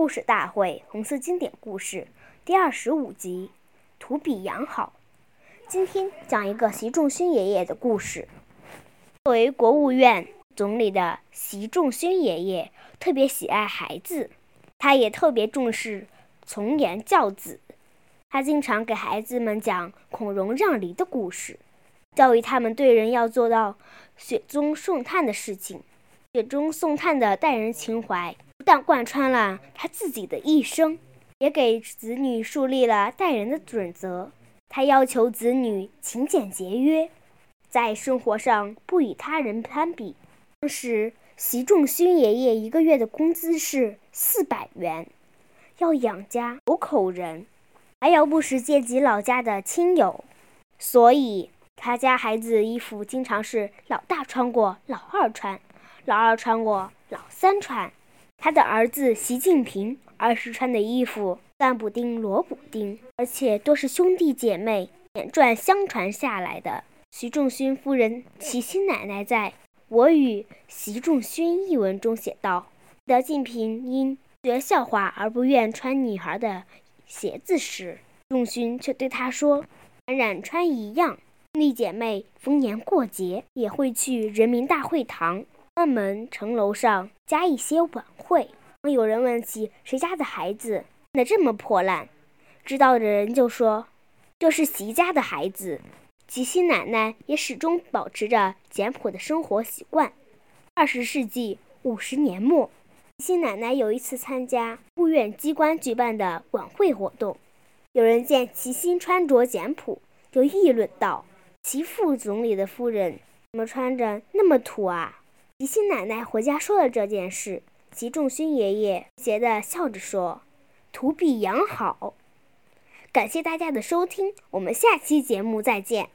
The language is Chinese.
故事大会红色经典故事》第二十五集《图比养好》。今天讲一个习仲勋爷爷的故事。作为国务院总理的习仲勋爷爷特别喜爱孩子，他也特别重视从严教子。他经常给孩子们讲孔融让梨的故事，教育他们对人要做到雪中送炭的事情。雪中送炭的待人情怀，不但贯穿了他自己的一生，也给子女树立了待人的准则。他要求子女勤俭节约，在生活上不与他人攀比。当时，习仲勋爷爷一个月的工资是四百元，要养家糊口人，还要不时接济老家的亲友，所以他家孩子衣服经常是老大穿过，老二穿。老二穿过，老三穿。他的儿子习近平儿时穿的衣服，干补丁、罗补丁，而且都是兄弟姐妹演传相传下来的。习仲勋夫人齐心奶奶在《我与习仲勋》一文中写道：“习近平因学校话而不愿穿女孩的鞋子时，仲勋却对他说：‘冉冉穿一样。’兄弟姐妹逢年过节也会去人民大会堂。”专门城楼上加一些晚会。有人问起谁家的孩子穿得这么破烂，知道的人就说：“这是习家的孩子。”齐心奶奶也始终保持着简朴的生活习惯。二十世纪五十年末，齐心奶奶有一次参加务院机关举办的晚会活动，有人见齐心穿着简朴，就议论道：“齐副总理的夫人怎么穿着那么土啊？”吉星奶奶回家说了这件事，吉仲勋爷爷邪的笑着说：“图比养好。”感谢大家的收听，我们下期节目再见。